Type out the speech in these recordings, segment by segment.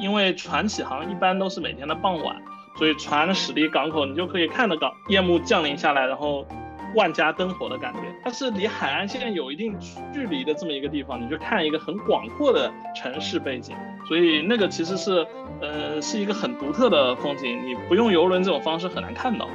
因为船起航一般都是每天的傍晚，所以船驶离港口，你就可以看得到夜幕降临下来，然后万家灯火的感觉。它是离海岸线有一定距离的这么一个地方，你就看一个很广阔的城市背景，所以那个其实是呃是一个很独特的风景，你不用游轮这种方式很难看到。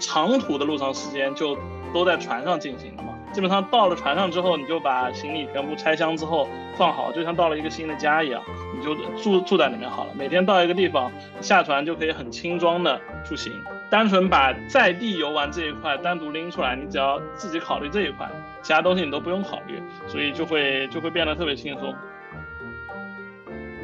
长途的路上时间就都在船上进行的嘛，基本上到了船上之后，你就把行李全部拆箱之后放好，就像到了一个新的家一样，你就住住在里面好了。每天到一个地方下船就可以很轻装的出行，单纯把在地游玩这一块单独拎出来，你只要自己考虑这一块，其他东西你都不用考虑，所以就会就会变得特别轻松。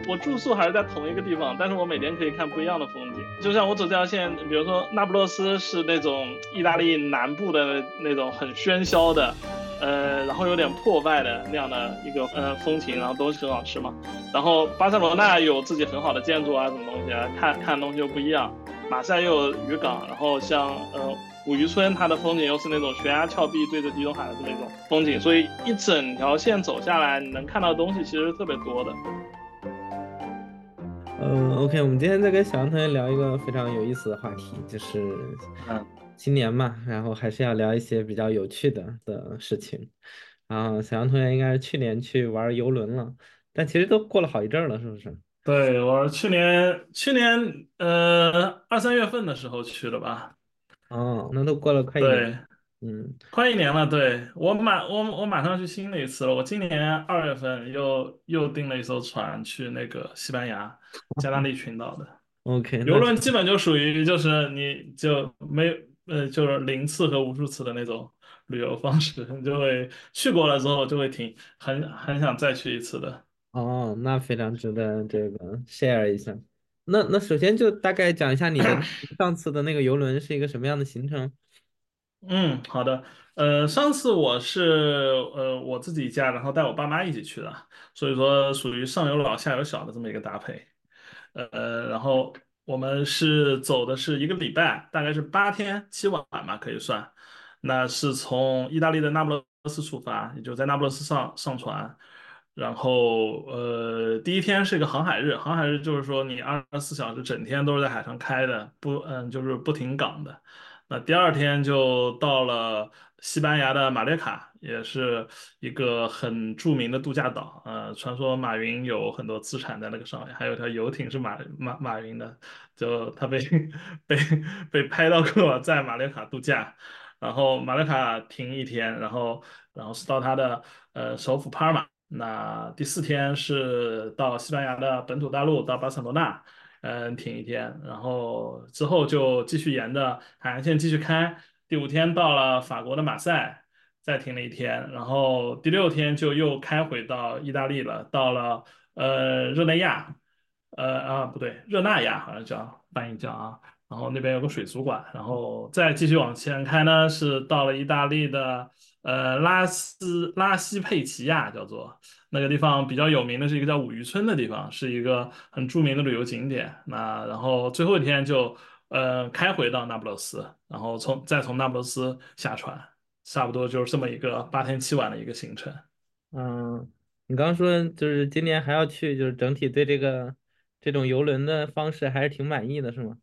我住宿还是在同一个地方，但是我每天可以看不一样的风景。就像我走这条线，比如说那不勒斯是那种意大利南部的那种很喧嚣的，呃，然后有点破败的那样的一个呃风情，然后东西很好吃嘛。然后巴塞罗那有自己很好的建筑啊，什么东西啊，看看东西又不一样。马赛又有渔港，然后像呃五渔村，它的风景又是那种悬崖峭壁对着地中海的那种风景，所以一整条线走下来，你能看到的东西其实特别多的。嗯，OK，我们今天在跟小杨同学聊一个非常有意思的话题，就是嗯，新年嘛，然后还是要聊一些比较有趣的的事情。然后小杨同学应该是去年去玩游轮了，但其实都过了好一阵儿了，是不是？对，我去年去年呃二三月份的时候去的吧。哦，那都过了快一年。对。嗯，快一年了，对我马我我马上去新的一次了。我今年二月份又又订了一艘船去那个西班牙加那利群岛的。OK，游轮基本就属于就是你就没呃就是零次和无数次的那种旅游方式，你就会去过了之后就会挺很很想再去一次的。哦，那非常值得这个 share 一下。那那首先就大概讲一下你的 上次的那个游轮是一个什么样的行程？嗯，好的。呃，上次我是呃我自己家，然后带我爸妈一起去的，所以说属于上有老下有小的这么一个搭配。呃，然后我们是走的是一个礼拜，大概是八天七晚吧，可以算。那是从意大利的那不勒斯出发，也就在那不勒斯上上船。然后呃，第一天是一个航海日，航海日就是说你二十四小时整天都是在海上开的，不嗯就是不停港的。那第二天就到了西班牙的马略卡，也是一个很著名的度假岛。呃，传说马云有很多资产在那个上面，还有条游艇是马马马云的，就他被被被拍到过在马略卡度假。然后马略卡停一天，然后然后是到他的呃首府帕尔马。那第四天是到西班牙的本土大陆，到巴塞罗那。嗯，停一天，然后之后就继续沿着海岸线继续开。第五天到了法国的马赛，再停了一天，然后第六天就又开回到意大利了，到了呃热内亚，呃啊不对，热那亚好像叫翻译叫啊，然后那边有个水族馆，然后再继续往前开呢，是到了意大利的呃拉斯拉西佩齐亚，叫做。那个地方比较有名的是一个叫五渔村的地方，是一个很著名的旅游景点。那然后最后一天就呃开回到那不勒斯，然后从再从那不勒斯下船，差不多就是这么一个八天七晚的一个行程。嗯，你刚刚说就是今年还要去，就是整体对这个这种游轮的方式还是挺满意的，是吗？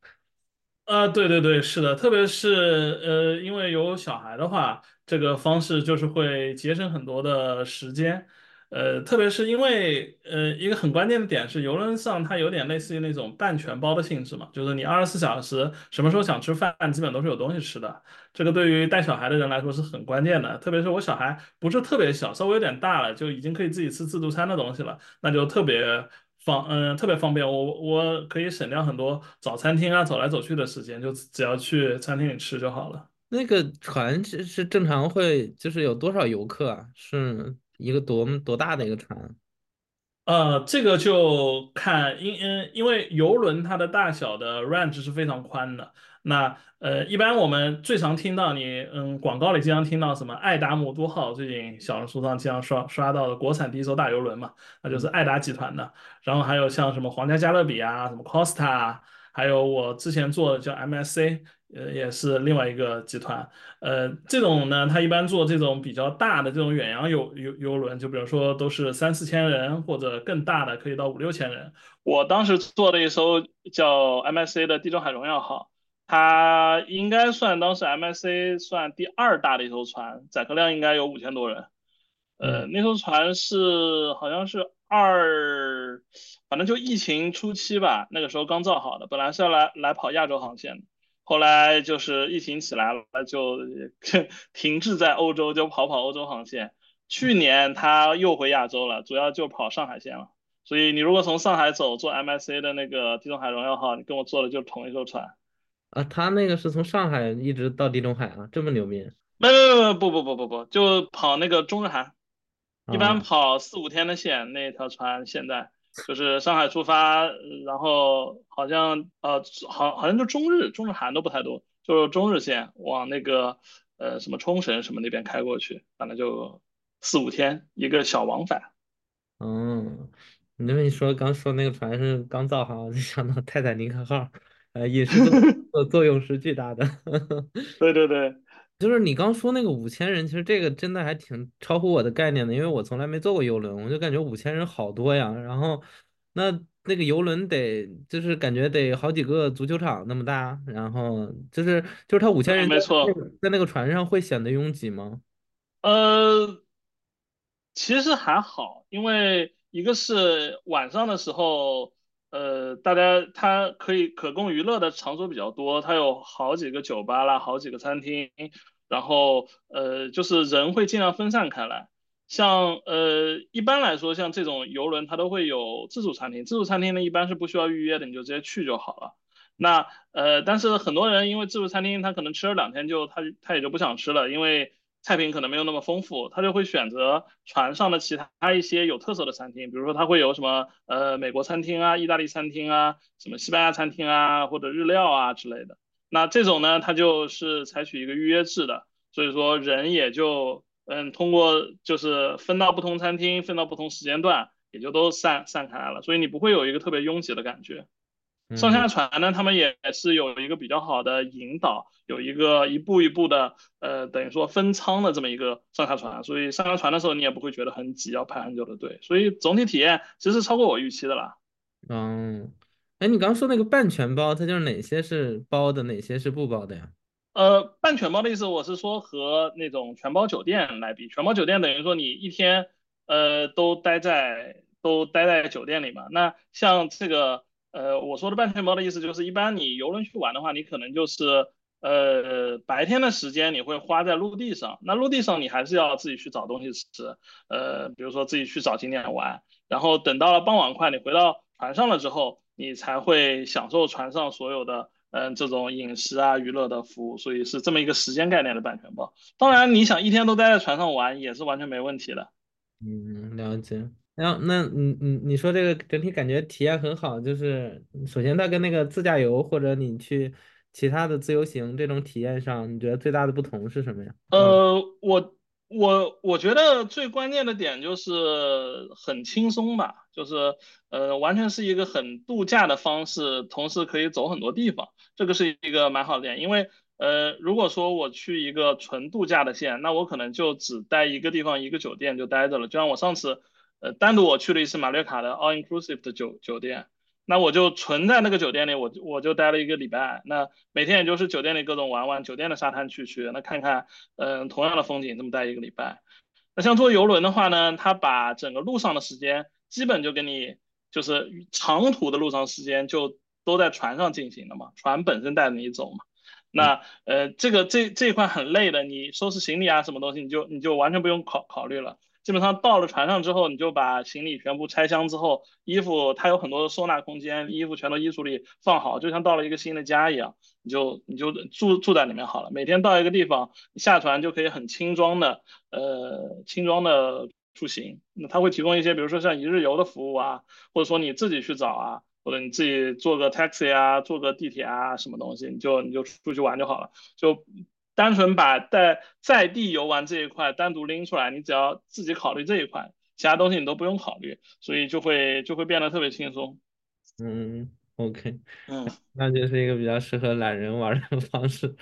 啊，对对对，是的，特别是呃，因为有小孩的话，这个方式就是会节省很多的时间。呃，特别是因为呃，一个很关键的点是，游轮上它有点类似于那种半全包的性质嘛，就是你二十四小时什么时候想吃饭，基本都是有东西吃的。这个对于带小孩的人来说是很关键的，特别是我小孩不是特别小，稍微有点大了，就已经可以自己吃自助餐的东西了，那就特别方嗯特别方便，我我可以省掉很多找餐厅啊走来走去的时间，就只要去餐厅里吃就好了。那个船是是正常会就是有多少游客啊？是？一个多多大的一个船？呃，这个就看因嗯，因为游轮它的大小的 range 是非常宽的。那呃，一般我们最常听到你嗯广告里经常听到什么爱达摩都号，最近小红书上经常刷刷到的国产第一艘大游轮嘛，那就是爱达集团的。然后还有像什么皇家加勒比啊，什么 Costa，还有我之前做的叫 MSC，呃，也是另外一个集团。呃，这种呢，它一般做这种比较大的这种远洋游游游轮，就比如说都是三四千人或者更大的，可以到五六千人。我当时做了一艘叫 MSC 的地中海荣耀号，它应该算当时 MSC 算第二大的一艘船，载客量应该有五千多人。呃，嗯那艘船是好像是二，反正就疫情初期吧，那个时候刚造好的，本来是要来来跑亚洲航线的，后来就是疫情起来了，就 停滞在欧洲，就跑跑欧洲航线。去年他又回亚洲了，主要就跑上海线了。所以你如果从上海走，坐 MSC 的那个地中海荣耀号，你跟我坐的就是同一艘船。啊，他那个是从上海一直到地中海啊，这么牛逼没没没不不不不不，就跑那个中日韩。一般啊？跑四五天的线，那条船现在就是上海出发，呃然后好像呃好好像就中日中日韩都不太多，就是中日线往那个呃什么冲绳什么那边开过去，反正就四五天一个小往返。嗯，你那么一说，刚说那个船是刚造好，我就想到泰坦尼克号，呃，也是 作作作用是巨大的。对 对对，就是你刚说那个五千人，其实这个真的还挺超乎我的概念的，因为我从来没坐过游轮，我就感觉五千人好多呀。然后那那个游轮得就是感觉得好几个足球场那么大，然后就是就是他五千对，人在没错。在那个船上会显得拥挤吗？呃，其实还好，因为一个是晚上的时候，呃，大家它可以可供娱乐的场所比较多，它有好几个酒吧啦，好几个餐厅，然后呃，就是人会尽量分散开来。像呃，一般来说，像这种游轮它都会有自助餐厅，自助餐厅呢一般是不需要预约的，你就直接去就好了。那呃，但是很多人因为自助餐厅他可能吃了两天就他他也就不想吃了，因为菜品可能没有那么丰富，他就会选择船上的其他一些有特色的餐厅，比如说他会有什么呃美国餐厅啊、意大利餐厅啊、什么西班牙餐厅啊或者日料啊之类的。那这种呢，它就是采取一个预约制的，所以说人也就嗯通过就是分到不同餐厅，分到不同时间段，也就都散散开来了，所以你不会有一个特别拥挤的感觉。上嗯下船呢，他们也是有一个比较好的引导，有一个一步一步的，呃，等于说分仓的这么一个上下船，所以上下船的时候你也不会觉得很挤，要排很久的队，所以总体体验其实超过我预期的啦。嗯，哎，你刚刚说那个半全包，它就是哪些是包的，哪些是不包的呀？呃，半全包的意思，我是说和那种全包酒店来比，全包酒店等于说你一天，呃，都待在都待在酒店里嘛。那像这个，呃，我说的半全包的意思就是，一般你游轮去玩的话，你可能就是，呃，白天的时间你会花在陆地上，那陆地上你还是要自己去找东西吃，呃，比如说自己去找景点玩，然后等到了傍晚快，你回到船上了之后，你才会享受船上所有的。嗯，这种饮食啊、娱乐的服务，所以是这么一个时间概念的版权包。当然，你想一天都待在船上玩也是完全没问题的。嗯，了解。然后那你你你说这个整体感觉体验很好，就是首先它跟那个自驾游或者你去其他的自由行这种体验上，你觉得最大的不同是什么呀？呃，我我我觉得最关键的点就是很轻松吧，就是呃，完全是一个很度假的方式，同时可以走很多地方，这个是一个蛮好的点。因为呃，如果说我去一个纯度假的线，那我可能就只待一个地方一个酒店就待着了。就像我上次呃单独我去了一次马略卡的 all inclusive 的酒酒店。那我就存在那个酒店里，我就我就待了一个礼拜。那每天也就是酒店里各种玩玩，酒店的沙滩去去，那看看，嗯，同样的风景，这么待一个礼拜。那像坐游轮的话呢，它把整个路上的时间基本就给你，就是长途的路上时间就都在船上进行的嘛，船本身带着你走嘛。嗯那呃，这个这这一块很累的，你收拾行李啊，什么东西，你就你就完全不用考考虑了。基本上到了船上之后，你就把行李全部拆箱之后，衣服它有很多的收纳空间，衣服全都衣橱里放好，就像到了一个新的家一样，你就你就住住在里面好了。每天到一个地方下船就可以很轻装的，呃，轻装的出行。那它会提供一些，比如说像一日游的服务啊，或者说你自己去找啊，或者你自己坐个 taxi 啊，坐个地铁啊，什么东西，你就你就出去玩就好了，就单纯把在在地游玩这一块单独拎出来，你只要自己考虑这一块，其他东西你都不用考虑，所以就会就会变得特别轻松。嗯，OK，嗯。那就是一个比较适合懒人玩的方式。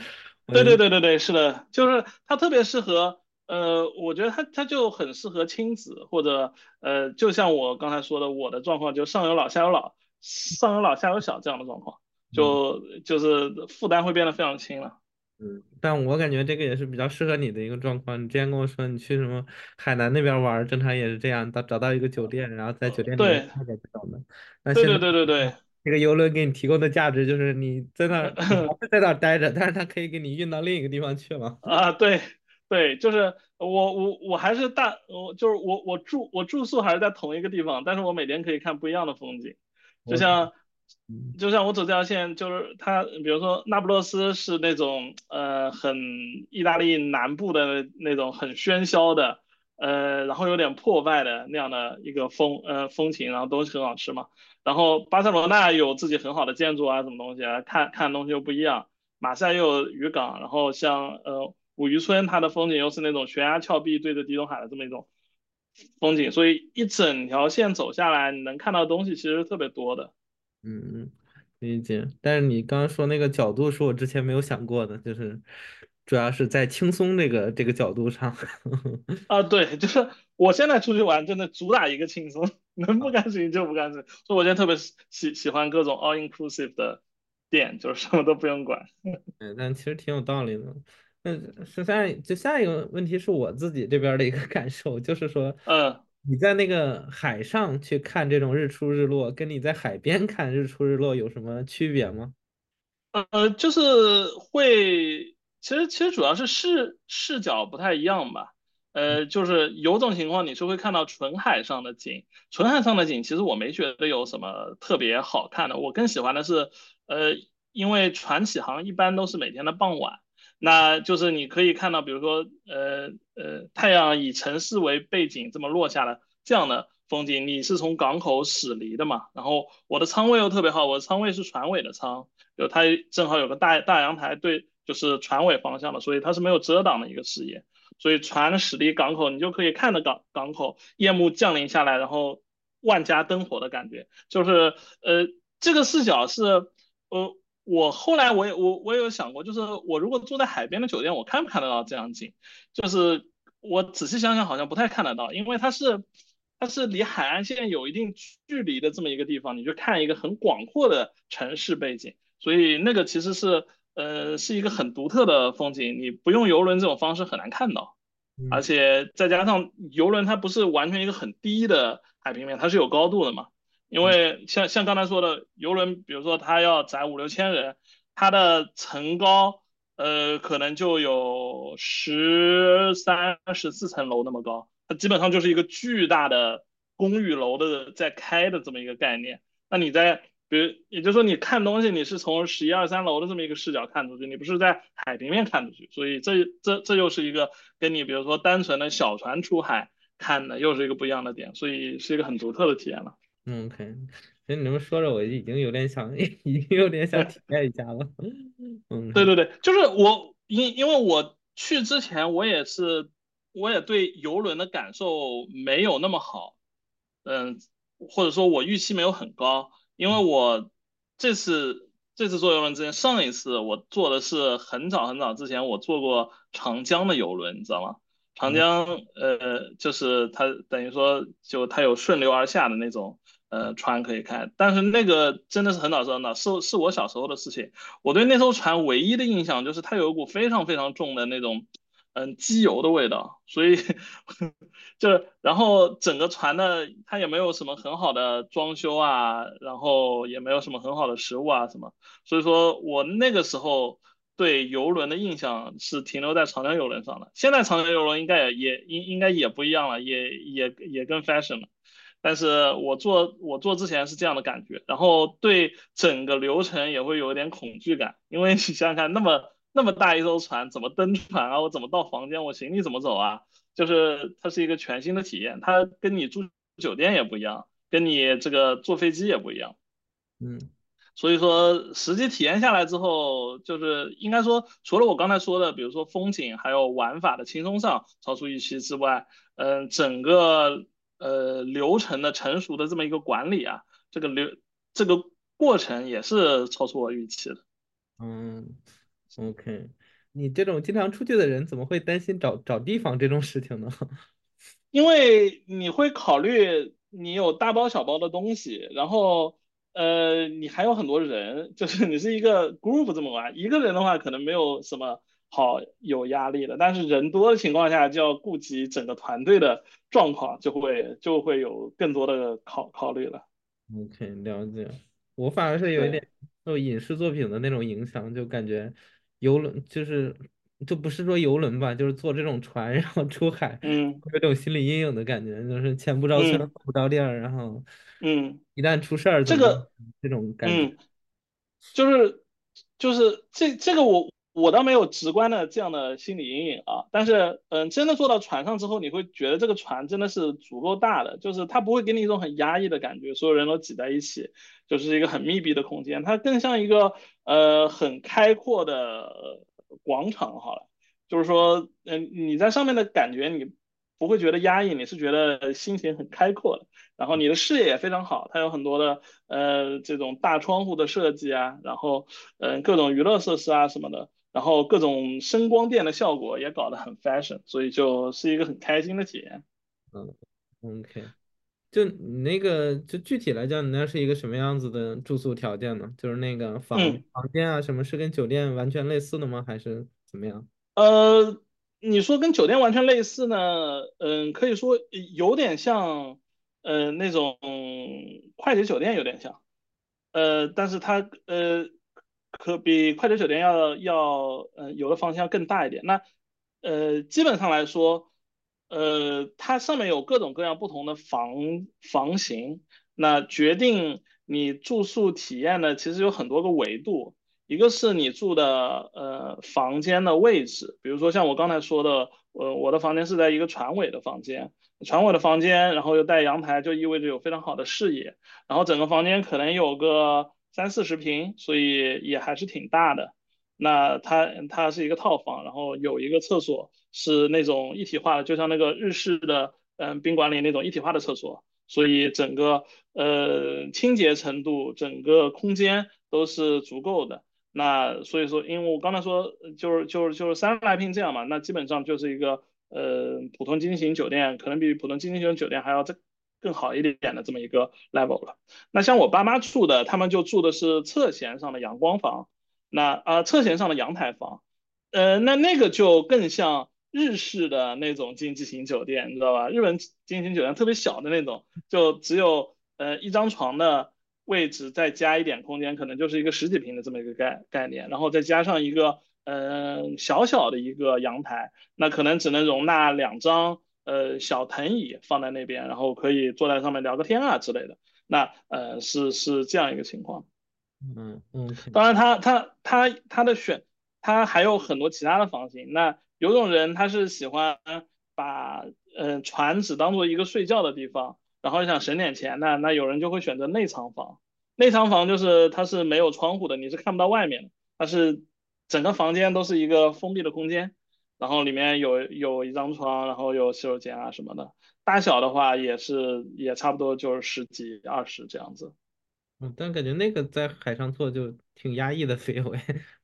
对，对对对对，是的，就是它特别适合，呃，我觉得它它就很适合亲子，或者呃，就像我刚才说的，我的状况就上有老下有老，上有老下有小这样的状况，嗯就就是负担会变得非常轻了。嗯，但我感觉这个也是比较适合你的一个状况。你之前跟我说你去什么海南那边玩儿，正常也是这样，到找到一个酒店，然后在酒店里面对看着这种的。对对对对对，这个游轮给你提供的价值就是你在那儿，在那儿待着，但是它可以给你运到另一个地方去了。啊，对对，就是我我我还是大，我就是我我住我住宿还是在同一个地方，但是我每天可以看不一样的风景，就我像嗯就像我走这条线，就是它，比如说那不勒斯是那种呃很意大利南部的那种很喧嚣的，呃，然后有点破败的那样的一个风呃风情，然后东西很好吃嘛。然后巴塞罗那有自己很好的建筑啊，什么东西啊，看看东西又不一样。马赛又有渔港，然后像呃五渔村，它的风景又是那种悬崖峭壁对着地中海的这么一种风景，所以一整条线走下来，你能看到的东西其实特别多的。嗯，理解。但是你刚刚说那个角度是我之前没有想过的，就是主要是在轻松这个这个角度上。啊，对，就是我现在出去玩，真的主打一个轻松，能不干事情就不干事情。所以我现在特别喜喜喜欢各种 all inclusive 的店，就是什么都不用管。嗯，但其实挺有道理的。那是下就下一个问题是我自己这边儿的一个感受，就是说嗯，你在那个海上去看这种日出日落，跟你在海边看日出日落有什么区别吗？呃，就是会，其实其实主要是视视角不太一样吧。呃，就是有种情况你是会看到纯海上的景，纯海上的景其实我没觉得有什么特别好看的，我更喜欢的是，呃，因为船起航一般都是每天的傍晚，那就是你可以看到，比如说，呃呃，太阳以城市为背景这么落下的这样的风景，你是从港口驶离的嘛，然后我的舱位又特别好，我的舱位是船尾的舱。就它正好有个大大阳台对，就是船尾方向的，所以它是没有遮挡的一个视野，所以船驶离港口，你就可以看着港港口夜幕降临下来，然后万家灯火的感觉，就是呃这个视角是呃我后来我也我我也有想过，就是我如果住在海边的酒店，我看不看得到这样景？就是我仔细想想，好像不太看得到，因为它是它是离海岸线有一定距离的这么一个地方，你就看一个很广阔的城市背景。所以那个其实是呃是一个很独特的风景，你不用游轮这种方式很难看到，而嗯且再加上游轮它不是完全一个很低的海平面，它是有高度的嘛。因为像像刚才说的，游轮比如说它要载五六千人，它的层高呃可能就有十三、十四层楼那么高，它基本上就是一个巨大的公寓楼的在开的这么一个概念。那你在比如，也就是说，你看东西，你是从十一二三楼的这么一个视角看出去，你不是在海平面看出去，所以这这这又是一个跟你比如说单纯的小船出海看的又是一个不一样的点，所以是一个很独特的体验了。嗯，OK，其实你这么说着，我已经有点想，已经有点想体 验一下了。嗯对对对，就是我因因为我去之前，我也是我也对游轮的感受没有那么好，嗯，或者说我预期没有很高，因为我这次这次坐游轮之前，上一次我坐的是很早很早之前我坐过长江的游轮，你知道吗？长嗯。江呃，就是它等于说就它有顺流而下的那种呃船可以开，但是那个真的是很早很早，是是我小时候的事情。我对那艘船唯一的印象就是它有一股非常非常重的那种，嗯，机油的味道，所以 就是然后整个船呢，它也没有什么很好的装修啊，然后也没有什么很好的食物啊什么，所以说我那个时候对游轮的印象是停留在长江游轮上的，现在长江游轮应该也也应应该也不一样了，也也也更 fashion 了。但是我做我做之前是这样的感觉，然后对整个流程也会有一点恐惧感，因为你想想看，那么那么大一艘船，怎么登船啊？我怎么到房间？我行李怎么走啊？就是它是一个全新的体验，它跟你住酒店也不一样，跟你这个坐飞机也不一样。嗯所以说，实际体验下来之后，就是应该说，除了我刚才说的，比如说风景还有玩法的轻松上超出预期之外，嗯，整个呃流程的成熟的这么一个管理啊，这个流这个过程也是超出我预期的。嗯，OK，你这种经常出去的人，怎么会担心找找地方这种事情呢？因为你会考虑你有大包小包的东西，然后呃，你还有很多人，就是你是一个 group 这么玩，一个人的话可能没有什么好有压力的，但是人多的情况下就要顾及整个团队的状况，就会就会有更多的考考虑了。OK，了解。我反而是有一对，点受影视作品的那种影响，就感觉游轮就是就不是说游轮吧，就是坐这种船然后出海，嗯。有种心理阴影的感觉，就是前不着村嗯。后不着店儿，然后嗯，一旦出事儿？这个这种感觉。嗯。就是就是这这个我我倒没有直观的这样的心理阴影啊，但是嗯，真的坐到船上之后，你会觉得这个船真的是足够大的，就是它不会给你一种很压抑的感觉，所有人都挤在一起，就是一个很密闭的空间，它更像一个呃很开阔的广场好了，就是说嗯你在上面的感觉你不会觉得压抑，你是觉得心情很开阔的。然后你的视野也非常好，它有很多的呃这种大窗户的设计啊，然后嗯、呃、各种娱乐设施啊什么的，然后各种声光电的效果也搞得很 fashion，所以就是一个很开心的体验。嗯，OK，就你那个就具体来讲，你那是一个什么样子的住宿条件呢？就是那个房嗯。房间啊，什么是跟酒店完全类似的吗？还是怎么样？呃，你说跟酒店完全类似呢？嗯，可以说有点像，呃，那种快捷酒店有点像，呃，但是它呃可比快捷酒店要要呃有的房间要更大一点。那呃基本上来说，呃它上面有各种各样不同的房房型，那决定你住宿体验的其实有很多个维度。一个是你住的呃房间的位置，比如说像我刚才说的，呃我的房间是在一个船尾的房间，船尾的房间，然后又带阳台，就意味着有非常好的视野，然后整个房间可能有个三四十平，所以也还是挺大的。那它它是一个套房，然后有一个厕所是那种一体化的，就像那个日式的嗯宾馆里那种一体化的厕所，所以整个呃清洁程度，整个空间都是足够的。那所以说，因为我刚才说就是就是就是三十来平这样嘛，那基本上就是一个呃普通经济型酒店，可能比普通经济型酒店还要再更好一点的这么一个 level 了。那像我爸妈住的，他们就住的是侧舷上的阳光房，那啊、侧舷上的阳台房，呃那那个就更像日式的那种经济型酒店，你知道吧？日本经济型酒店特别小的那种，就只有呃一张床的。位置再加一点空间，可能就是一个十几平的这么一个概概念，然后再加上一个嗯、呃、小小的一个阳台，那可能只能容纳两张呃小藤椅放在那边，然后可以坐在上面聊个天啊之类的。那呃是是这样一个情况。嗯，OK，当然他，他他他的选，他还有很多其他的房型。那有种人他是喜欢把呃船只当做一个睡觉的地方，然后想省点钱，那那有人就会选择内舱房。内舱房就是它是没有窗户的，你是看不到外面的，它是整个房间都是一个封闭的空间，然后里面有有一张床，然后有洗手间啊什么的。大小的话也是也差不多就是十几二十这样子。嗯，但感觉那个在海上做就挺压抑的氛围，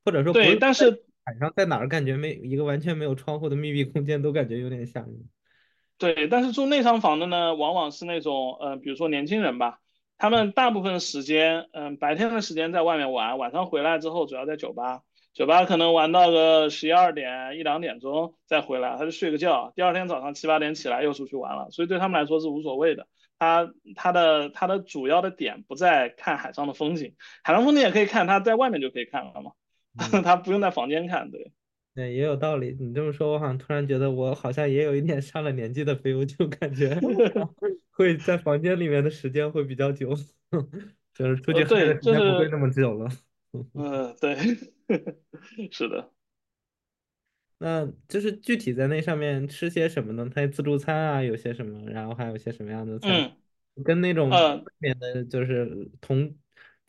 或者说不对，但是海上，在哪儿感觉没一个完全没有窗户的密闭空间都感觉有点吓人。对，但是住内舱房的呢，往往是那种，呃，比如说年轻人吧，他们大部分时间，嗯、白天的时间在外面玩，晚上回来之后主要在酒吧，酒吧可能玩到个十一二点、一两点钟再回来，他就睡个觉，第二天早上七八点起来又出去玩了，所以对他们来说是无所谓的。他他的他的主要的点不在看海上的风景，海上风景也可以看，他在外面就可以看了嘛，嗯，他不用在房间看，对。对，也有道理。你这么说，我好像突然觉得我好像也有一点上了年纪的 feel，就感觉 会在房间里面的时间会比较久，就是出呃，去嗨的，时间不会那，么久了。嗯、对，是的。那就是具体在那上面吃些什么呢？它自助餐啊，有些什么，然后还有些什么样的菜，嗯跟那种呃外面的就是同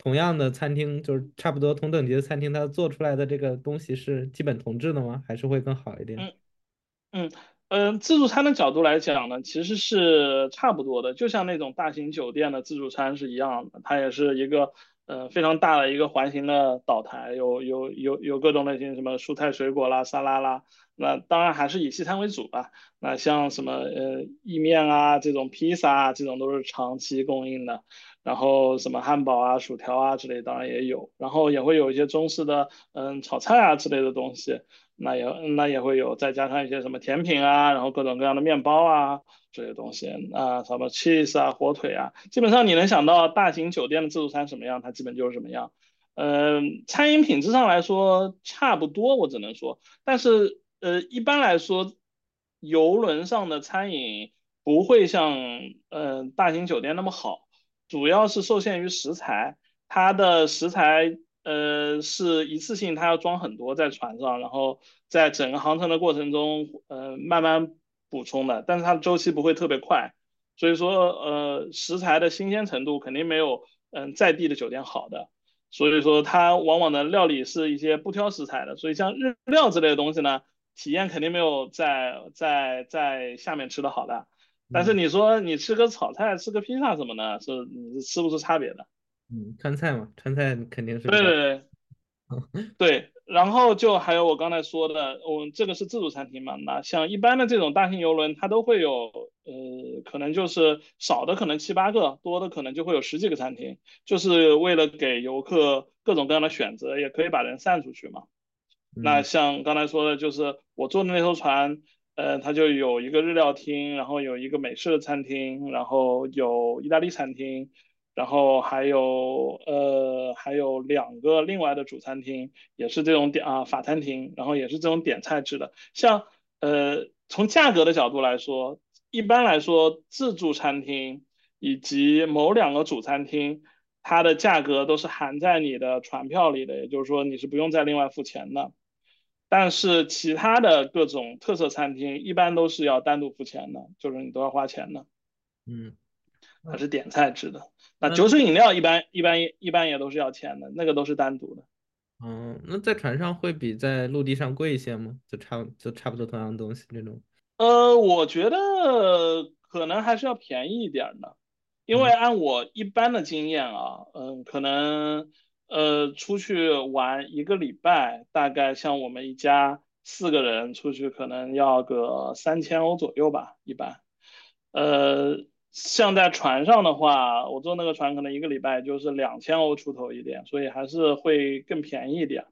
同样的餐厅，就是差不多同等级的餐厅，它做出来的这个东西是基本同质的吗？还是会更好一点？嗯嗯呃，自助餐的角度来讲呢，其实是差不多的，就像那种大型酒店的自助餐是一样的，它也是一个呃非常大的一个环形的岛台，有有有有各种类型什么蔬菜水果啦、沙拉啦，那当然还是以西餐为主吧。那像什么呃意面啊这种披萨啊这种都是长期供应的，然后什么汉堡啊、薯条啊之类当然也有，然后也会有一些中式的嗯炒菜啊之类的东西。那也那也会有，再加上一些什么甜品啊，然后各种各样的面包啊这些东西啊，什么 cheese 啊、火腿啊，基本上你能想到大型酒店的自助餐什么样，它基本就是什么样。嗯，餐饮品质上来说差不多，我只能说，但是呃，一般来说，游轮上的餐饮不会像嗯大型酒店那么好，主要是受限于食材，它的食材。呃，是一次性，它要装很多在船上，然后在整个航程的过程中，呃，慢慢补充的，但是它的周期不会特别快，所以说，呃，食材的新鲜程度肯定没有，嗯，在地的酒店好的，所以说它往往的料理是一些不挑食材的，所以像日料之类的东西呢，体验肯定没有在在在下面吃的好的，但是嗯你说你吃个炒菜，吃个披萨什么的，是你是吃不出差别的。嗯，川菜嘛，川菜肯定是，对对对，对，然后就还有我刚才说的，我这个是自助餐厅嘛，那像一般的这种大型游轮，它都会有，呃，可能就是少的可能七八个，多的可能就会有十几个餐厅，就是为了给游客各种各样的选择，也可以把人散出去嘛。那嗯像刚才说的，就是我坐的那艘船，呃，它就有一个日料厅，然后有一个美式的餐厅，然后有意大利餐厅，然后还有呃还有两个另外的主餐厅，也是这种点啊法餐厅，然后也是这种点菜制的。像呃从价格的角度来说，一般来说自助餐厅以及某两个主餐厅。它的价格都是含在你的船票里的，也就是说你是不用再另外付钱的。但是其他的各种特色餐厅一般都是要单独付钱的，就是你都要花钱的，嗯，它是点菜制的。那那那酒水饮料一般一般一般也都是要钱的，那个都是单独的。嗯，那在船上会比在陆地上贵一些吗？就差就差不多同样的东西这种。呃，我觉得可能还是要便宜一点的，因为嗯按我一般的经验啊，嗯，可能呃出去玩一个礼拜，大概像我们一家四个人出去，可能要个三千欧左右吧，一般。呃，像在船上的话，我坐那个船可能一个礼拜就是两千欧出头一点，所以还是会更便宜一点。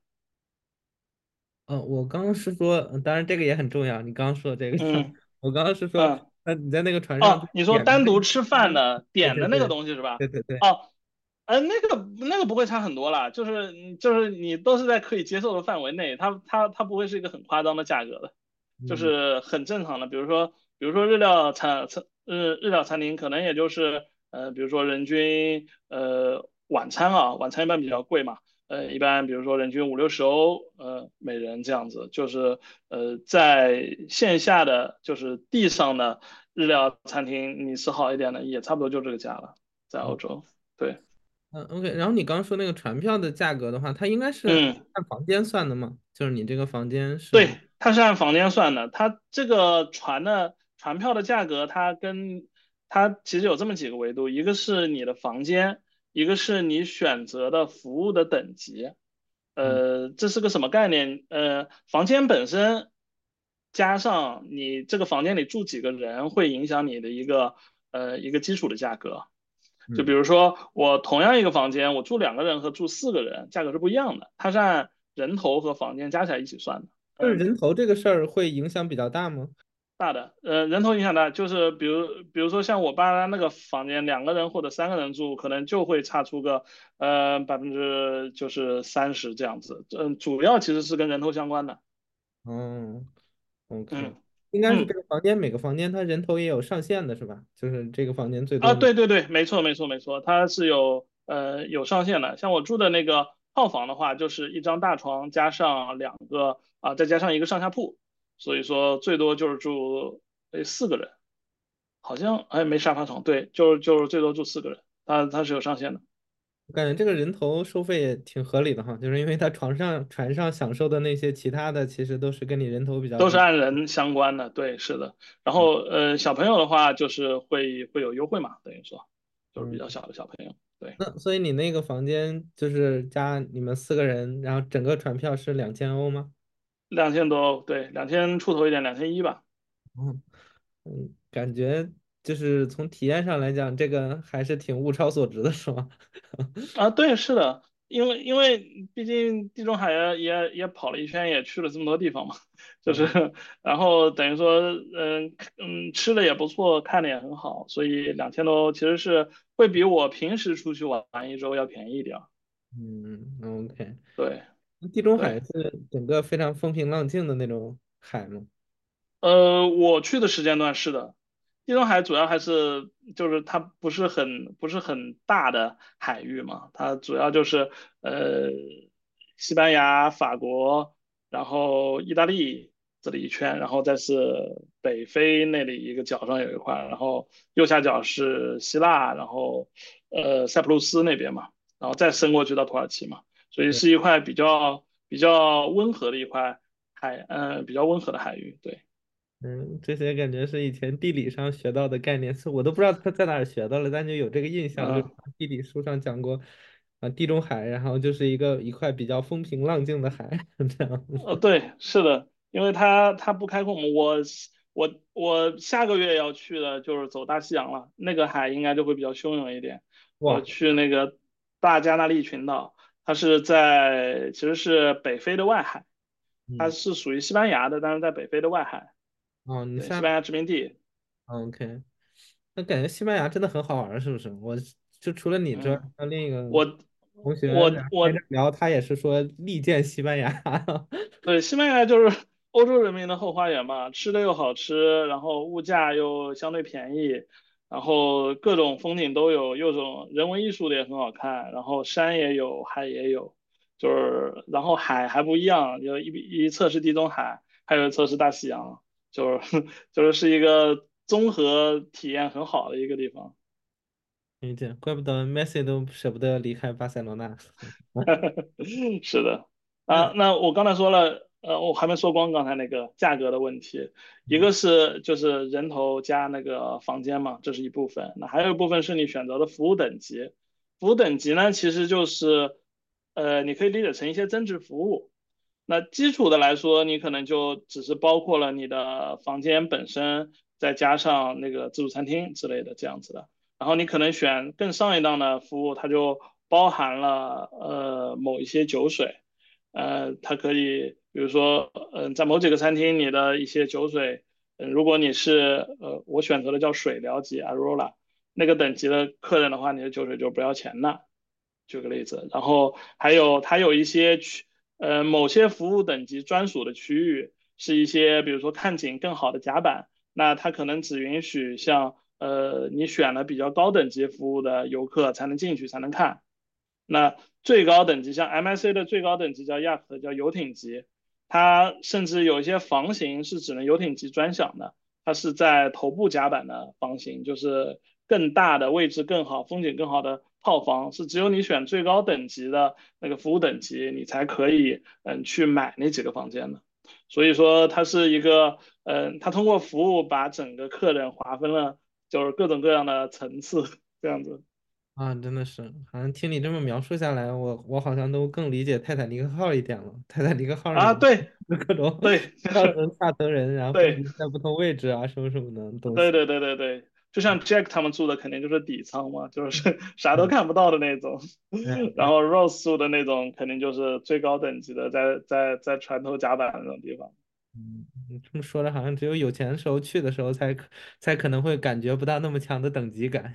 嗯，我刚刚是说，嗯当然这个也很重要。你刚刚说的这个，嗯我刚刚是说，嗯。那你在那个船上哦，你说单独吃饭的点的那个东西是吧？对对对，哦，呃，那个那个不会差很多啦，就是就是你都是在可以接受的范围内，它它它不会是一个很夸张的价格的，就嗯是很正常的。比如说比如说日料餐餐日日料餐厅可能也就是呃，比如说人均呃晚餐啊，晚餐一般比较贵嘛。呃，一般比如说人均五六十欧，呃，每人这样子，就是呃，在线下的就是地上的日料餐厅，你吃好一点的也差不多就这个价了，在欧洲。对，嗯，OK。然后你刚刚说那个船票的价格的话，它应该是嗯，按房间算的吗？就是你这个房间是，对，它是按房间算的，它这个船的船票的价格，它跟它其实有这么几个维度，一个是你的房间，一个是你选择的服务的等级。嗯呃，这是个什么概念？呃，房间本身加上你这个房间里住几个人，会影响你的一个呃一个基础的价格。就比嗯，如说我同样一个房间，我住两个人和住四个人，价格是不一样的，它是按人头和房间加起来一起算的。就是嗯，人头这个事儿会影响比较大吗？大的，呃，人头影响大，就是比如比如说像我爸那个房间，两个人或者三个人住，可能就会差出个呃百分之就是三十这样子。嗯，主要其实是跟人头相关的。嗯，OK，嗯应该是这嗯个房间每个房间它人头也有上限的是吧？就是这个房间最啊，多啊，对对对，没错没错没错，它是有呃有上限的。像我住的那个套房的话，就是一张大床加上两个啊，再加上一个上下铺，所以说最多就是住诶四个人，好像哎没沙发床，对，就是就是最多住四个人，它它是有上限的。我感觉这个人头收费也挺合理的哈，就是因为他床上船上享受的那些其他的，其实都是跟你人头比较都是。按人相关的，对，是的。然嗯后呃，小朋友的话就是会会有优惠嘛，等于说就是比嗯，较小的小朋友。对，那所以你那个房间就是加你们四个人，然后整个船票是两千欧吗？两千多，对，两千出头一点，两千一吧。嗯嗯，感觉就是从体验上来讲，这个还是挺物超所值的，是吗？啊，对，是的，因为因为毕竟地中海也也也跑了一圈，也去了这么多地方嘛，就是，嗯 然后等于说，嗯嗯，吃的也不错，看的也很好，所以两千多其实是会比我平时出去玩玩一周要便宜一点。嗯，OK。对那地中海。是整个非常风平浪静的那种海吗？呃，我去的时间段是的，地中海主要还是就是它不是很不是很大的海域嘛，它主要就是呃西班牙、法国，然后意大利这里一圈，然后再是北非那里一个角上有一块然后右下角是希腊，然后呃塞浦路斯那边嘛，然后再伸过去到土耳其嘛，所以，是一块比较比较温和的一块海，呃比较温和的海域，对。嗯，这些感觉是以前地理上学到的概念，是 我都不知道他在哪儿学到了，但就有这个印象，就是嗯，地理书上讲过，啊，地中海，然后就是一个一块比较风平浪静的海，这样。呃，对，是的，因为它它不开阔嘛，我我我下个月要去的就是走大西洋了，那个海应该就会比较汹涌一点。我，去那个大加那利群岛，它是在其实是北非的外海，它嗯，是属于西班牙的，但是在北非的外海，哦，你对，西下班牙殖民地。，OK，那感觉西班牙真的很好玩儿，是不是？我就除了你之外，嗯，还有另一个我同学我我聊，他也是说力荐西班牙。对，西班牙就是 欧洲人民的后花园嘛，吃的又好吃，然后物价又相对便宜，然后各种风景都有，又种人文艺术的也很好看，然后山也有，海也有，就是然后海还不一样，就一一侧是地中海，还有一侧是大西洋，就是 就是是一个综合体验很好的一个地方。理解，怪不得 Messi 都舍不得离开巴塞罗那。是的，啊，那那我刚才说了，呃，我还没说光刚才那个价格的问题，一嗯个是就是人头加那个房间嘛，这是一部分，那还有一部分是你选择的服务等级，服务等级呢，其实就是，呃，你可以理解成一些增值服务，那基础的来说，你可能就只是包括了你的房间本身，再加上那个自助餐厅之类的这样子的。然后你可能选更上一档的服务，它就包含了呃某一些酒水，呃，它可以比如说嗯、呃在某几个餐厅你的一些酒水，嗯、如果你是呃我选择的叫水疗级 Arola 那个等级的客人的话，你的酒水就不要钱了。举个例子，然后还有它有一些区呃某些服务等级专属的区域，是一些比如说看景更好的甲板。那它可能只允许像呃你选了比较高等级服务的游客才能进去才能看。那最高等级像 MSC 的最高等级叫 Yacht，叫游艇级，它甚至有一些房型是只能游艇级专享的，它是在头部甲板的房型，就是更大的位置更好、风景更好的套房，是只有你选最高等级的那个服务等级，你才可以嗯去买那几个房间的。所以说它是一个，嗯，它通过服务把整个客人划分了，就是各种各样的层次，这样子啊，真的是，好像听你这么描述下来，我我好像都更理解泰坦尼克号一点了。泰坦尼克号啊，面对各种对上层、下层人，然后对在不同位置啊，什么什么的。对对对对对，就像 Jack 他们住的肯定就是底舱嘛，就是 啥都嗯，看不到的那种，然后 Rose 住的那种肯定就是最高等级的，在在在船头甲板那种地方。嗯，你这么说的，好像只有有钱的时候去的时候才可才可能会感觉不到那么强的等级感。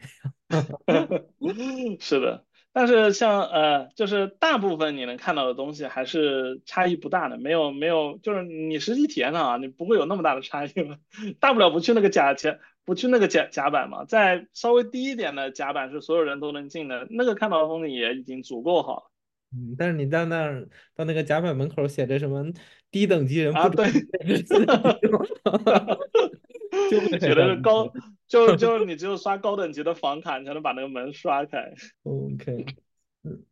是的，但是像呃，就是大部分你能看到的东西还是差异不大的，没有没有，就是你实际体验上啊，你不会有那么大的差异嘛，大不了不去那个甲甲，不去那个甲甲板嘛，在稍微低一点的甲板是所有人都能进的，那个看到的风景也已经足够好了嗯，但是你到那儿到那个甲板门口写着什么低等级人不啊，准对，就会很写的。是高，就就你只有刷高等级的房卡，你才能把那个门刷开。OK，嗯，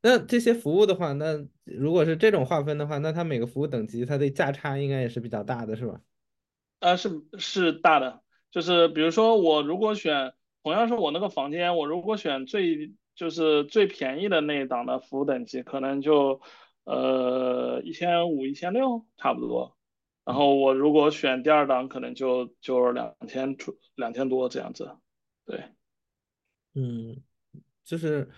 那这些服务的话，那如果是这种划分的话，那它每个服务等级它的价差应该也是比较大的，是吧？啊，是是大的，就是比如说我如果选同样是我那个房间，我如果选最就是最便宜的那一档的服务等级，可能就呃一千五、一千六差不多。然后我如果选第二档，可能就就是两千出两千多这样子。对，嗯，就是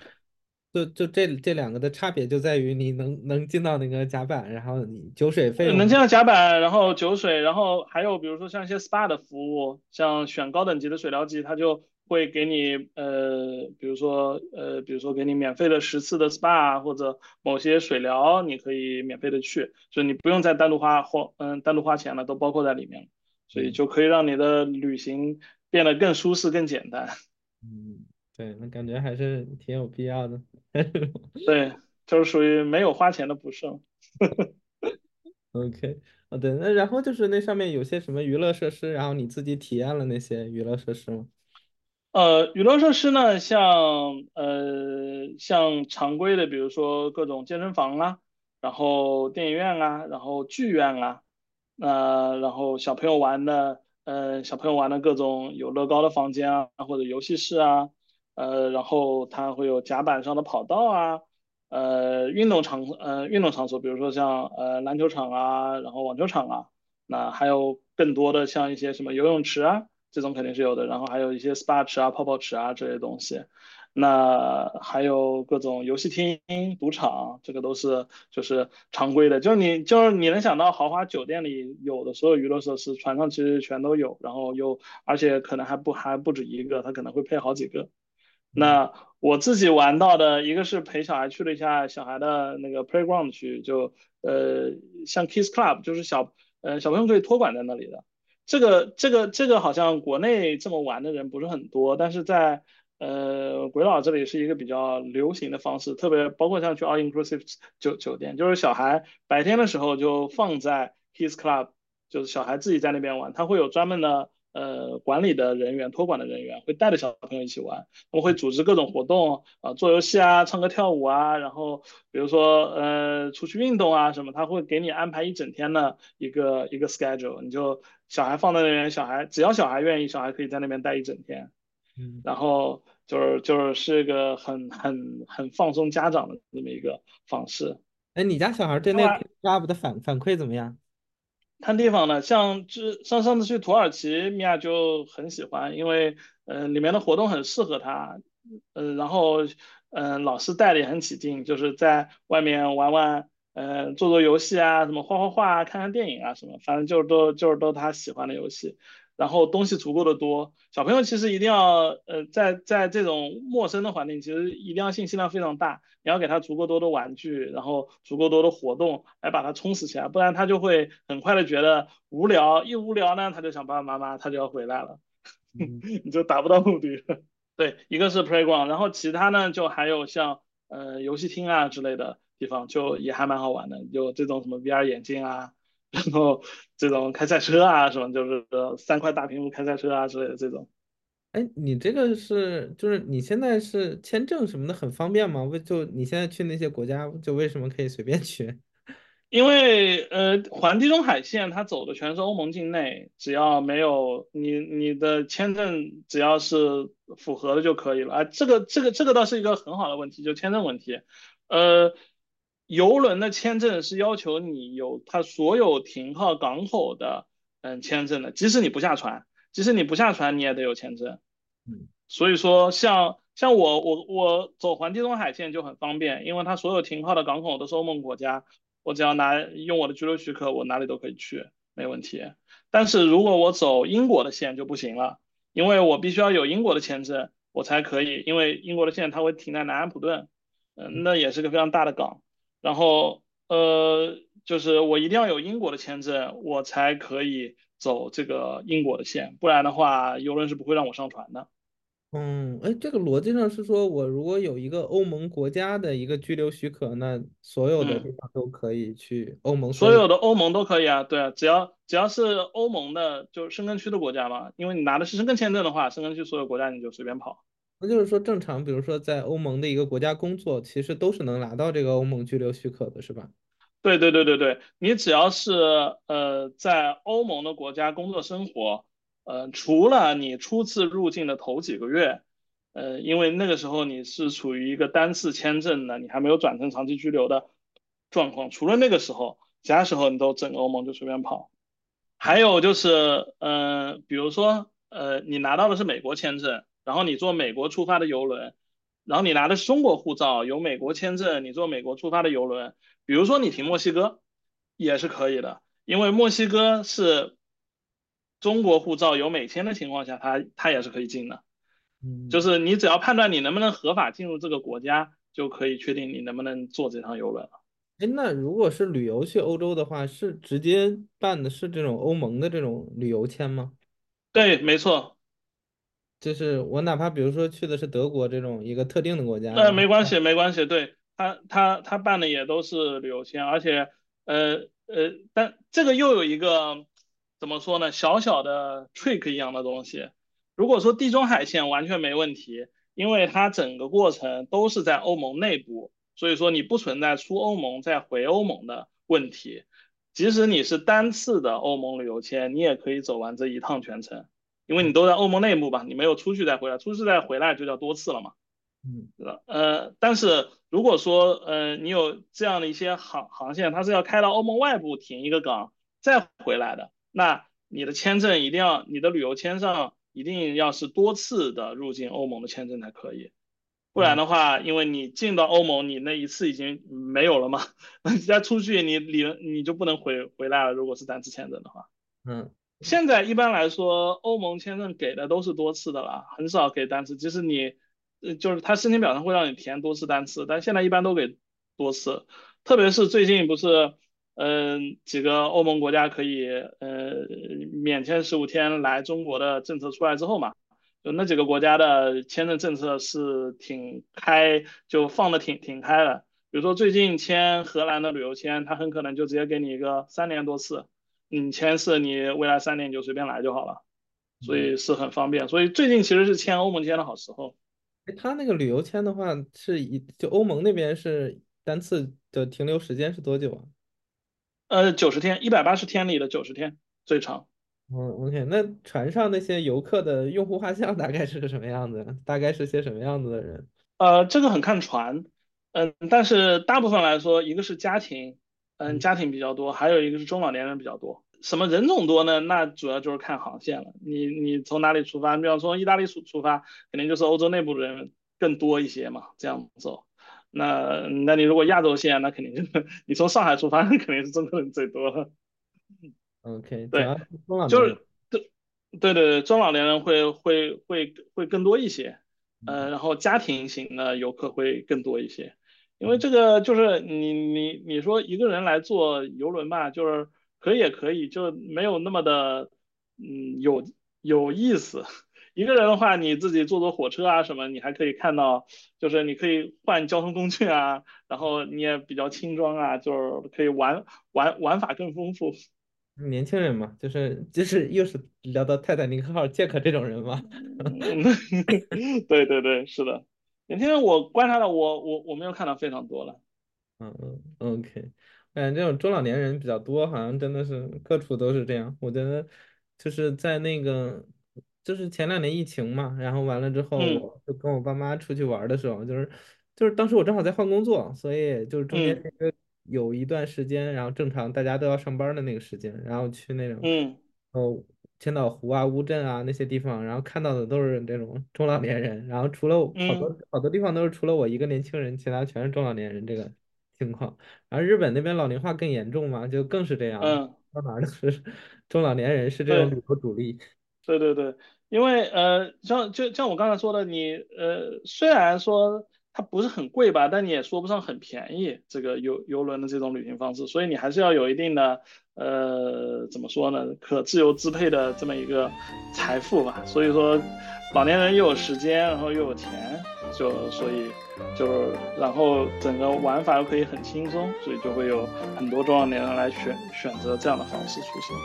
就就这这两个的差别就在于你能能进到那个甲板，然后你酒水费能进到甲板，然后酒水，然后还有比如说像一些 SPA 的服务，像选高等级的水疗机，它就会给你呃，比如说呃，比如说给你免费的十次的 SPA 或者某些水疗，你可以免费的去，所以你不用再单独花花嗯单独花钱了，都包括在里面了，所以嗯就可以让你的旅行变得更舒适、更简单。嗯，对，那感觉还是挺有必要的。对，就是属于没有花钱的不剩。OK，哦对，那然后就是那上面有些什么娱乐设施，然后你自己体验了那些娱乐设施吗？呃，娱乐设施呢，像呃像常规的，比如说各种健身房啊，然后电影院啊，然后剧院啊，呃、然后小朋友玩的，呃小朋友玩的各种有乐高的房间啊，或者游戏室啊，呃，然后它会有甲板上的跑道啊，呃运动场呃运动场所，比如说像呃篮球场啊，然后网球场啊。那还有更多的像一些什么游泳池啊，这种肯定是有的，然后还有一些 SPA 池啊、泡泡池啊这些东西。那还有各种游戏厅、赌场，这个都是就是常规的，就是你就是你能想到豪华酒店里有的所有娱乐设施，船上其实全都有，然后又而且可能还不还不止一个，它可能会配好几个。那我自己玩到的一个是陪小孩去了一下小孩的那个 playground 区，就呃像 Kids Club，就是小呃小朋友可以托管在那里的。这个这个这个好像国内这么玩的人不是很多，但是在呃鬼佬这里是一个比较流行的方式，特别包括像去 all inclusive 酒酒店，就是小孩白天的时候就放在 Kids Club，就是小孩自己在那边玩，他会有专门的呃管理的人员、托管的人员会带着小朋友一起玩。我们会组织各种活动啊，做游戏啊，唱歌跳舞啊，然后比如说呃出去运动啊什么，他会给你安排一整天的一个一个 schedule，你就小孩放在那边，小孩只要小孩愿意，小孩可以在那边待一整天，嗯，然后就是就是是一个很很很放松家长的这么一个方式。哎，你家小孩对那 Club 的反反馈怎么样？看地方呢，像这上上次去土耳其，米娅就很喜欢，因为呃里面的活动很适合她，呃然后嗯、老师带的也很起劲，就是在外面玩玩，呃做做游戏啊，什么画画画啊，看看电影啊什么，反正就是都就是都她喜欢的游戏，然后东西足够的多，小朋友其实一定要呃在在这种陌生的环境，其实一定要信息量非常大。你要给他足够多的玩具，然后足够多的活动来把他充实起来，不然他就会很快的觉得无聊，一无聊呢，他就想爸爸妈妈，他就要回来了，嗯 你就达不到目的。对，一个是 playground，然后其他呢就还有像呃游戏厅啊之类的地方，就也还蛮好玩的，有这种什么 VR 眼镜啊，然后这种开赛车啊什么，就是呃三块大屏幕开赛车啊之类的这种。哎，你这个是就是你现在是签证什么的很方便吗？为就你现在去那些国家，就为什么可以随便去？因为呃，环地中海线它走的全是欧盟境内，只要没有你你的签证只要是符合的就可以了啊。这个这个这个倒是一个很好的问题，就签证问题。呃，邮轮的签证是要求你有它所有停靠港口的嗯签证的，即使你不下船，即使你不下船，你也得有签证。嗯所以说像像我我我走环地中海线就很方便，因为它所有停靠的港口都是欧盟国家，我只要拿用我的居留许可，我哪里都可以去，没问题。但是如果我走英国的线就不行了，因为我必须要有英国的签证，我才可以，因为英国的线它会停在南安普顿，嗯、那也是个非常大的港，然后呃，就是我一定要有英国的签证，我才可以走这个英国的线，不然的话，游轮是不会让我上船的。嗯，哎，这个逻辑上是说，我如果有一个欧盟国家的一个居留许可，那所有的地嗯。方都可以去欧盟所。有的欧盟都可以啊，对啊，只要只要是欧盟的，就是申根区的国家嘛，因为你拿的是申根签证的话，申根区所有国家你就随便跑。那就是说，正常，比如说在欧盟的一个国家工作，其实都是能拿到这个欧盟居留许可的，是吧？对对对对对，你只要是呃在欧盟的国家工作生活，呃，除了你初次入境的头几个月，呃，因为那个时候你是处于一个单次签证的，你还没有转成长期居留的状况。除了那个时候，其他时候你都整个欧盟就随便跑。还有就是，呃，比如说，呃，你拿到的是美国签证，然后你坐美国出发的游轮，然后你拿的是中国护照，有美国签证，你坐美国出发的游轮，比如说你停墨西哥，也是可以的，因为墨西哥是中国护照有美签的情况下，它它也是可以进的。就是你只要判断你能不能合法进入这个国家，就可以确定你能不能坐这趟游轮了。哎，那如果是旅游去欧洲的话，是直接办的是这种欧盟的这种旅游签吗？对，没错。就是我哪怕比如说去的是德国这种一个特定的国家，呃，没关系，没关系。对他，他他办的也都是旅游签，而且呃呃，但这个又有一个怎么说呢？小小的 trick 一样的东西。如果说地中海线完全没问题，因为它整个过程都是在欧盟内部，所以说你不存在出欧盟再回欧盟的问题。即使你是单次的欧盟旅游签，你也可以走完这一趟全程，因为你都在欧盟内部吧，你没有出去再回来，出去再回来就叫多次了嘛。嗯，呃，但是如果说呃你有这样的一些航航线，它是要开到欧盟外部停一个港再回来的，那你的签证一定要你的旅游签上。一定要是多次的入境欧盟的签证才可以，不然的话，因为你进到欧盟，你那一次已经没有了嘛，你再出去，你理你就不能回回来了。如果是单次签证的话，嗯，现在一般来说，欧盟签证给的都是多次的了，很少给单次。即使你，呃，就是他申请表上会让你填多次单次，但现在一般都给多次，特别是最近不是。嗯，几个欧盟国家可以呃免签十五天来中国的政策出来之后嘛，就那几个国家的签证政策是挺开，就放的挺挺开的。比如说最近签荷兰的旅游签，他很可能就直接给你一个三年多次，你签是你未来三年你就随便来就好了，所以是很方便。所以最近其实是签欧盟签的好时候。哎，他那个旅游签的话，是一就欧盟那边是单次的停留时间是多久啊？呃，九十天，一百八十天里的九十天最长。嗯，OK，那船上那些游客的用户画像大概是个什么样子？大概是些什么样子的人？呃，这个很看船，嗯，但是大部分来说，一个是家庭，嗯，家庭比较多，还有一个是中老年人比较多。什么人种多呢？那主要就是看航线了。你你从哪里出发？你比方说意大利出出发，肯定就是欧洲内部的人更多一些嘛，这样走。那那你如果亚洲线，那肯定就是你从上海出发，肯定是中国人最多。OK，对，就是对对对，中老年人会会会会更多一些，呃，然后家庭型的游客会更多一些，因为这个就是你你你说一个人来坐游轮吧，就是可以也可以，就没有那么的嗯有有意思。一个人的话，你自己坐坐火车啊什么，你还可以看到，就是你可以换交通工具啊，然后你也比较轻装啊，就是可以玩玩玩法更丰富。年轻人嘛，就是就是又是聊到泰坦尼克号杰克这种人嘛。对对对，是的，年轻人我观察到，我我我没有看到非常多了。嗯嗯，OK，感觉这种中老年人比较多，好像真的是各处都是这样。我觉得就是在那个。就是前两年疫情嘛，然后完了之后，我就跟我爸妈出去玩的时候，就是就是当时我正好在换工作，所以就是中间有一段时间，然后正常大家都要上班的那个时间，然后去那种哦千岛湖啊、乌镇啊那些地方，然后看到的都是这种中老年人，然后除了好多好多地方都是除了我一个年轻人，其他全是中老年人这个情况。然后日本那边老龄化更严重嘛，就更是这样，到哪都是中老年人是这种旅游主力。对对对。因为呃，像就像我刚才说的，你呃，虽然说它不是很贵吧，但你也说不上很便宜，这个游游轮的这种旅行方式，所以你还是要有一定的呃，怎么说呢，可自由支配的这么一个财富吧。所以说，老年人又有时间，然后又有钱，就所以就是然后整个玩法又可以很轻松，所以就会有很多中老年人来选选择这样的方式出行。